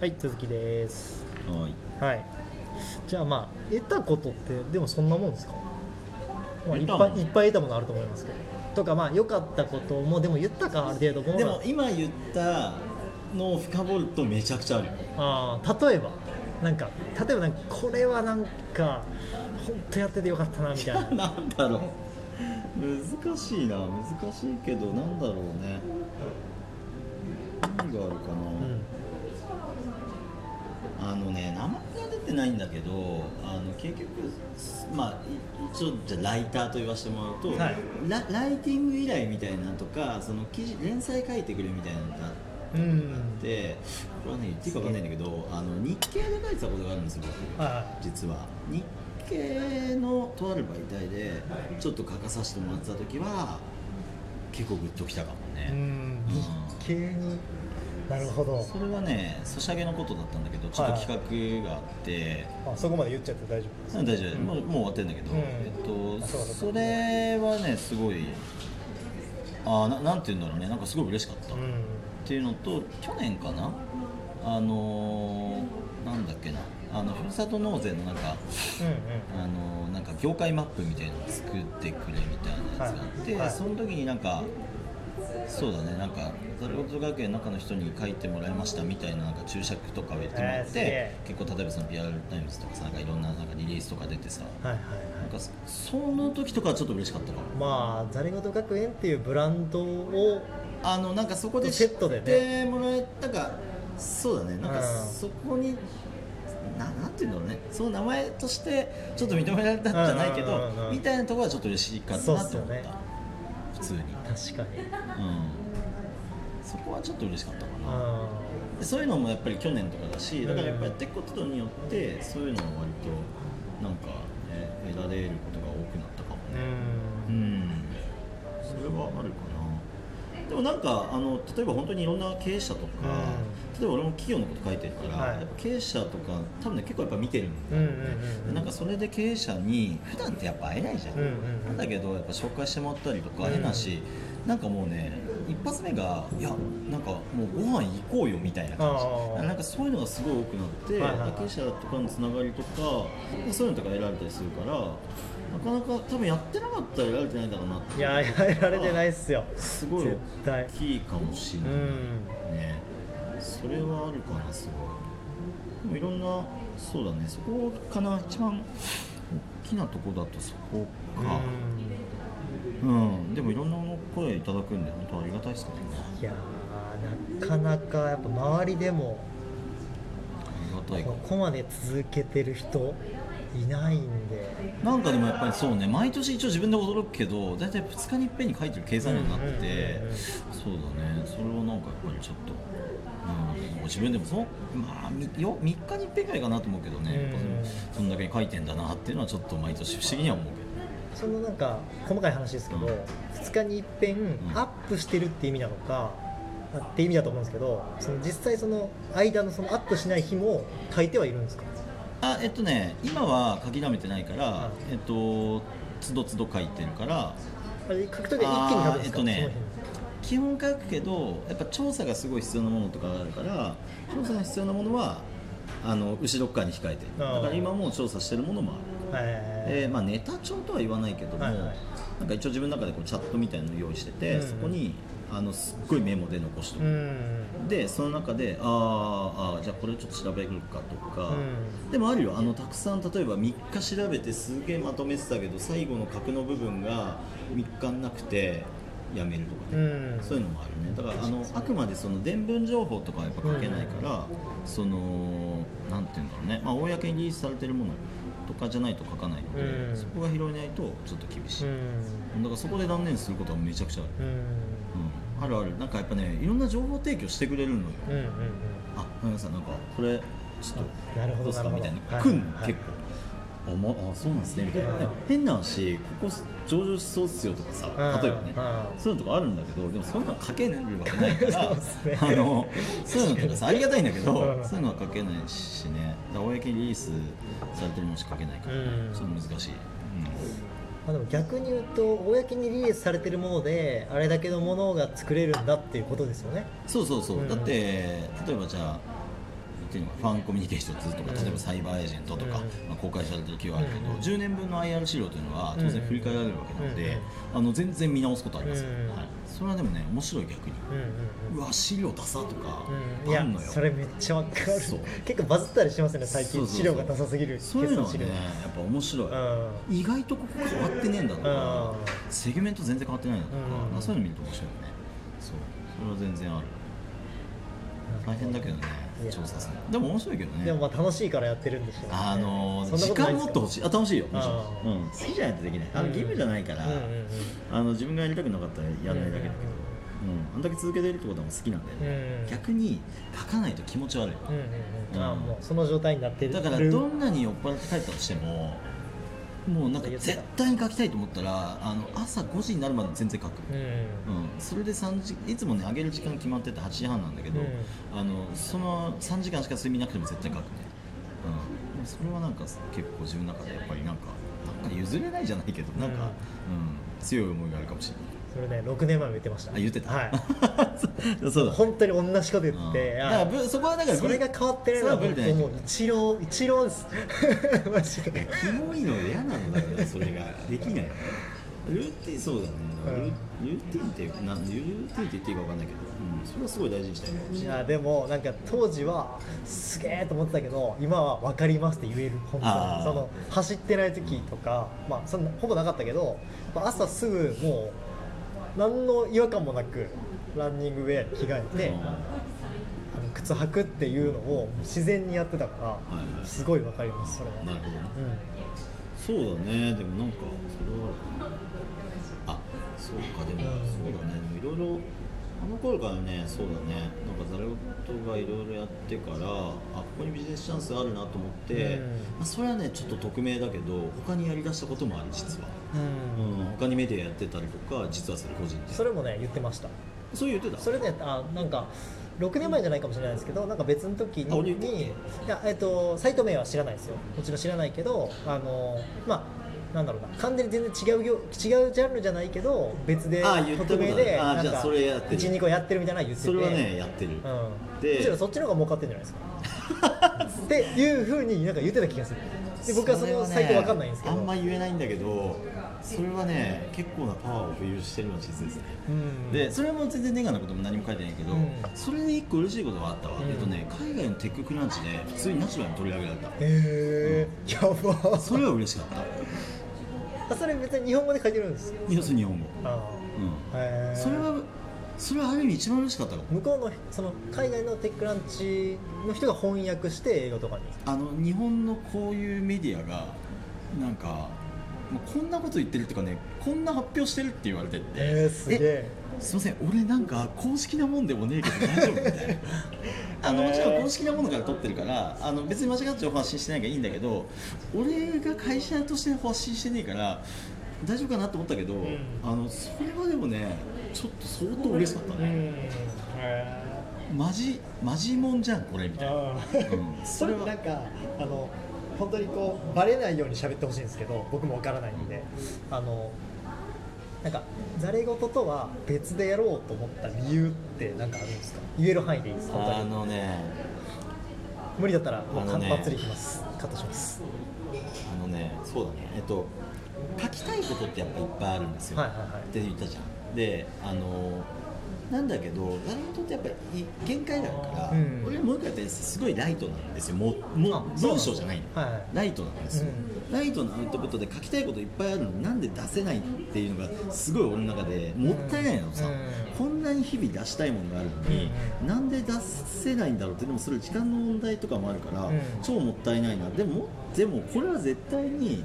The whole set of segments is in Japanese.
はい続きです。はい。はい。じゃあまあ得たことってでもそんなもんですか、まあ、いっぱいいっぱい得たものあると思いますけど。とかまあ良かったこともでも言ったかある程度でも今言ったのを深掘るとめちゃくちゃあるよ。あー例えば。なんか例えばなんかこれはなんか本当やっててよかったなみたいな。なんだろう。難しいな。難しいけどなんだろうね。何があるかな、うんあのね名前が出てないんだけどあの結局まあい一応じゃあライターと言わせてもらうと、はい。ラライティング依頼みたいなのとかその記事連載書いてくれみたいなのがあうん。ってこれはね言っていいか分かんないんだけどあの日経で書いてたことがあるんですよ僕。は実は。日経のとある媒体でちょっと書かさせてもらってた時は結構グッときたかもい、ね、うん。日経になるほど。それはねソシャゲのことだったんだけどちょっと企画があって、あそこまで言っちゃって大丈夫です大丈夫、もうもう終わってるんだけど、うん。えっとあそれはねすごいあーななんて言うんだろうね。なんかすごい嬉しかった、っうん。ていうのと去年かな？あのーなんだっけな。あのふるさと納税のなんかうんあのなんか業界マップみたいなのを作ってくれみたいなやつがあって、はい。はい。その時になんかそうだねなんかザルゴット学園の中の人に書いてもらいましたみたいななんか注釈とかを言ってもらっえーすげえ。て、結構例えばその PR タイムズとかさなんかいろんななんかリリースとか出てさはいはいなんかその時とかはちょっと嬉しかったかもまあザリゴト学園っていうブランドをあのなんかそこでセットでね。知ってもらえたかそうだね。なんかうん。そこにななんていうんだろうね。その名前としてちょっと認められたんじゃないけどみたいなところはちょっと嬉しかったなと思った、普通に、確かに。うん、そこはちょっと嬉しかったかな。そういうのもやっぱり去年とかだしだからやっぱやっていくことによってそういうのは割となんか、ね、得られることが多くなったかもねでもなんかあの例えば本当にいろんな経営者とか、例えば俺も企業のこと書いてるから、はい。やっぱ経営者とか多分ね結構やっぱ見てるんだよね、なんかそれで経営者に普段ってやっぱ会えないじゃん、うんだけどやっぱ紹介してもらったりとかうん変なし、なんかもうね一発目がいやなんかもうご飯行こうよみたいな感あじー。なんかそういうのがすごい多くなって、経営者とかのつながりとかそういうのとか得られたりするからなかなか多分やってなかったら得られてないんだろうなって。いややられてないっすよ。すごい大きいかもしれない、うん。ねそれはあるかなすごい。でもいろんなそうだね。そこかな。一番大きなとこだとそこか。うん、でもいろんな声いただくんで本当ありがたいですけどね。いやーなかなかやっぱ周りでもありがたい。かここまで続けてる人いないんで。なんかでもやっぱりそうね毎年一応自分で驚くけど大体2日にいっぺんに書いてる計算になってて、うんうんうんうん。そうだね。それはなんかやっぱりちょっと、うん、自分でもそのまあみよ3日にいっぺんぐらいかなと思うけどね、やっぱそのそんだけ書いてんだなっていうのはちょっと毎年不思議には思うけどそのなんか細かい話ですけど、うん。2日に一遍アップしてるって意味なのか、あって意味だと思うんですけどその実際その間のそのアップしない日も書いてはいるんですか？あえっとね今は書き溜めてないから、はえっとつどつど書いてるからあれ書くときは一気に書くんですか？えっとねそ基本書くけどやっぱ調査がすごい必要なものとかがあるから調査が必要なものはあの後ろっ側に控えてだから今もう調査してるものもある、えー。まあ、ネタ帳とは言わないけども、はいはい。なんか一応自分の中でこうチャットみたいなのを用意してて、うんうん。そこにあのすっごいメモで残しておく、うんでその中であーあーじゃあこれちょっと調べるかとか、うん。でもあるよ。あのたくさん例えば3日調べてすげえまとめてたけど最後の角の部分が3日なくてやめるとかね、うん。そういうのもあるね。だからあのあくまでその伝聞情報とかはやっぱ書けないから、そのなんていうんだろうね、まあ、公にリリースされてるものとかじゃないと書かないので、うん。そこが拾えないとちょっと厳しい、うん。だからそこで断念することはめちゃくちゃある、うん。うん、あるある。なんかやっぱねいろんな情報提供してくれるのよ、うんうんうん。あ花さんなんかこれちょっとなるほどうですかみたいな、はい来んの、はい結構あ,、まあそうなんですねみたいな、うん。変な話ここ上場しそうっすよとかさうん。例えばね、うん。そういうのとかあるんだけどでもそんなの書けるわけないから。あのそういうのとかさありがたいんだけど、うん。そういうのは書けないしね。公にリリースされてるものしか書けないから、うん。ちょっと難しい、まあ、でも逆に言うと公にリリースされてるものであれだけのものが作れるんだっていうことですよね。そうそうそう、うん。だって例えばじゃあていうのがファンコミュニケーションズとか、うん。例えばサイバーエージェントとか、うん。まあ、公開されてる企業あるけど、うん。10年分の IR 資料というのは当然振り返られるわけなので、うん。あの全然見直すことありますよ、うん。はい、それはでもね面白い逆に、うわ資料出さとか、うん、いやあんのよ。それめっちゃわかる。そう。結構バズったりしますよね最近。資料がダサすぎるそういうのはねやっぱ面白い、うん。意外とここ変わってねえんだとか、うん。セグメント全然変わってないんだとか、そういうの見ると面白いよね。そう。それは全然ある。大変だけどね調査するの。でも面白いけどね。でもまあ楽しいからやってるんでしょうね。あのそんな時間持ってほしい。あ楽しいよ。もちろん、あうん、好きじゃないとできない。あのうん。義務じゃないから、うんうんうん。あの自分がやりたくなかったらやらないだけだけど、うんあんだけ続けてるってことはもう好きなんだよね、うん逆に書かないと気持ち悪い、うんうんうん。あうん。もうその状態になってる。だからどんなに酔っ払って帰ったとしてももうなんか絶対に書きたいと思ったらあの朝5時になるまで全然書く、うん。うん、それで3時いつもね上げる時間決まってて8時半なんだけど、うん。あのその3時間しか睡眠なくても絶対書くね、うん、それはなんか結構自分の中でやっぱりなんかなんか譲れないじゃないけどなんか、うん。強い思いがあるかもしれないそれね6年前も言ってました。あ言ってた、はい。そうだ。本当に同じこと言ってだからぶそこはだからそれが変わってないのはもう一郎一郎です。マジで。キモいの嫌なんだよそれが。できない。ルーティンそうだね、うん。ルルーティンってなルーティンって言っていいか分かんないけど、うん、それはすごい大事にしたいね。いやでもなんか当時はすげえと思ってたけど今は分かりますって言える。本当その走ってない時とか、まあそんなほぼなかったけどやっぱ朝すぐもう何の違和感もなくランニングウェアに着替えて、あの靴履くっていうのを自然にやってたから、すごい分かりますそれは、なるほどね。うん。そうだね。でもなんかそれはあそうか。でも、うん。そうだね。いろいろあの頃からねそうだねがいろいろやってからあここにビジネスチャンスあるなと思って、うん。まあ、それはねちょっと匿名だけど他にやりだしたこともある実は、うん。うん、他にメディアやってたりとか実はそれ個人で。それもね言ってました。そう言ってたそれねあなんか6年前じゃないかもしれないですけどなんか別の時にいや、えっと、サイト名は知らないですよ。もちろん知らないけどあのまあなんだろうな完全に全然違う業違うジャンルじゃないけど別で匿名であじゃあなんかそれやってる。12個やってるみたいなの言ってて。それはねやってる、うん、でむしろそっちの方が儲かってるんじゃないですか。っていうふうになんか言ってた気がする。で僕はそのサイトわかんないんですけど。あんま言えないんだけどそれはね結構なパワーを浮遊してるのは事実ですね。うん。でそれも全然ネガなことも何も書いてないけど、うん。それで一個嬉しいことがあったわ、うん。えっとね、海外のテッククランチで普通にナチュラルに取り上げられた。へえやば。それは嬉しかった。あそれ別に日本語で書いてるんですよ。要するに日本語、あうん、それはそれはある意味一番嬉しかったかも向こうの？その海外のテックランチの人が翻訳して英語とかにあの日本のこういうメディアがなんかもうこんなこと言ってるっていうかねこんな発表してるって言われてて。えー、すげえ。すいません俺なんか公式なもんでもねえけど大丈夫みたいな。あのもちろん公式なものから取ってるからあの別に間違った情報発信してないからいいんだけど俺が会社として発信してねえから大丈夫かなと思ったけど、ん。あのそれはでもねちょっと相当嬉しかったね、うん。へマジマジもんじゃんこれみたいな、あうん、それなんかあの本当にこうバレないように喋ってほしいんですけど僕もわからないんであのなんかざれ言とは別でやろうと思った理由って何かあるんですか？言える範囲でいいです本当あにのね。無理だったらもう間髪りいきます。カットします。あのねそうだね。えっと書きたいことってやっぱいっぱいあるんですよ、はいはいはい。って言ったじゃん。であのなんだけどライトってやっぱり限界があるから、うん。俺もう一回やってすごいライトなんですよ。もうも文章じゃないの、はいはい。ライトなんですよ、ライトのアウトプットで書きたいこといっぱいあるのになんで出せないっていうのがすごい俺の中でもったいないのさ、うん。こんなに日々出したいものがあるのに、うんなんで出せないんだろうってでもそれ時間の問題とかもあるから、うん。超もったいないな。でもでもこれは絶対に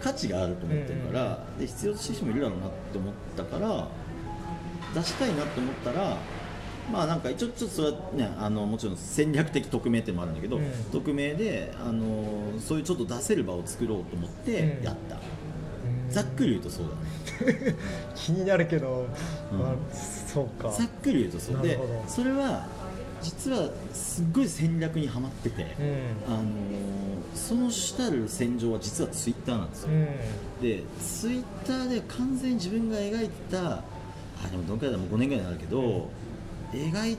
価値があると思ってるから、で必要としてる人もいるだろうなって思ったから出したいなと思ったらまあなんか一応ちょっとそれはねあのもちろん戦略的匿名っていうのもあるんだけど、うん。匿名であのそういうちょっと出せる場を作ろうと思ってやった、ざっくり言うとそうだね。気になるけど、うん。まあ、そうか。ざっくり言うとそう。でそれは実はすっごい戦略にはまってて、うん。あのその主たる戦場は実はツイッターなんですよ、うん。でツイッターで完全に自分が描いたあでもどのくらいだもう5年ぐらいになるけど、描い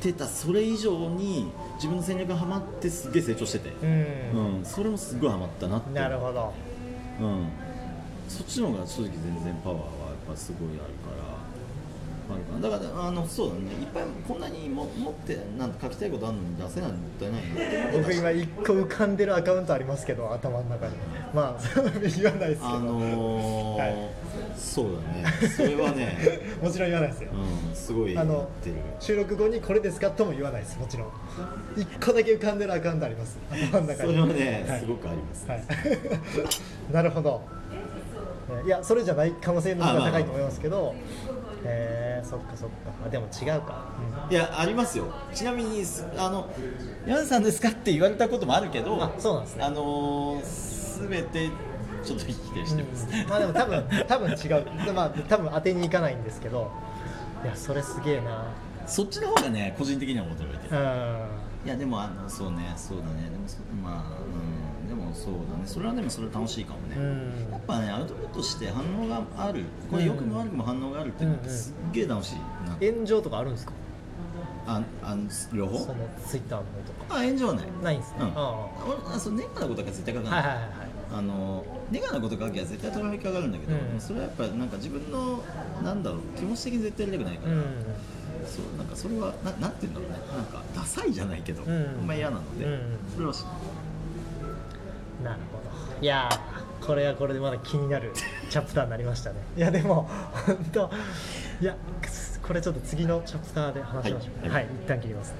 てたそれ以上に自分の戦略がはまってすげえ成長してて、うん、うん。それもすごいハマったなって。なるほど。うん、そっちの方が正直全然パワーはやっぱすごいあるから。だからあのそうだね。いっぱいこんなにも持ってなんか書きたいことあるのに出せないのもったいない僕今一個浮かんでるアカウントありますけど頭の中にまあ 言わないですけど、あのーはい。そうだね。それはね、もちろん言わないですよ。うん、すごいやあのってる。収録後にこれですかとも言わないですもちろん。一個だけ浮かんでるアカウントあります。頭の中に。それはね、はい。すごくあります、はい、なるほど。いやそれじゃない可能性の方が高いと思いますけど。えー、そっかそっか。あでも違うか、いやありますよ。ちなみにすあの山田さんですかって言われたこともあるけどあそうなんですね。あのー、全てちょっと否定してます、うん。まあでも多分多分違う。まあ多分当てに行かないんですけど。いやそれすげえな。そっちの方がね個人的には驚いてる。うん。いやでもあのそうねそうだね。でもそまあうんでもそうだね。それはでもそれ楽しいかもね、うん。やっぱねアウトプットして反応がある。これ良くも悪くも反応があるっていうのうんうんはすっげえ楽しいな、炎上とかあるんですか？ああの両方？そのツイッターのとか。あ炎上はない。ないんですね、うん。あ俺あそうネガなことが絶対書かな。いはいはいはいあのネガなこと書きゃ絶対トラフィック上がるんだけど、うん。それはやっぱなんか自分のなんだろう気持ち的に絶対やりたくないから、うん。そうなんかそれはななんて言うんだろうね。なんかダサいじゃないけど、ん。あんま嫌なので、うん。それはしなるほど。いやーこれはこれでまだ気になる チャプターになりましたね。いやでも本当いやこれちょっと次のチャプターで話しましょう。はい。はい、一旦切ります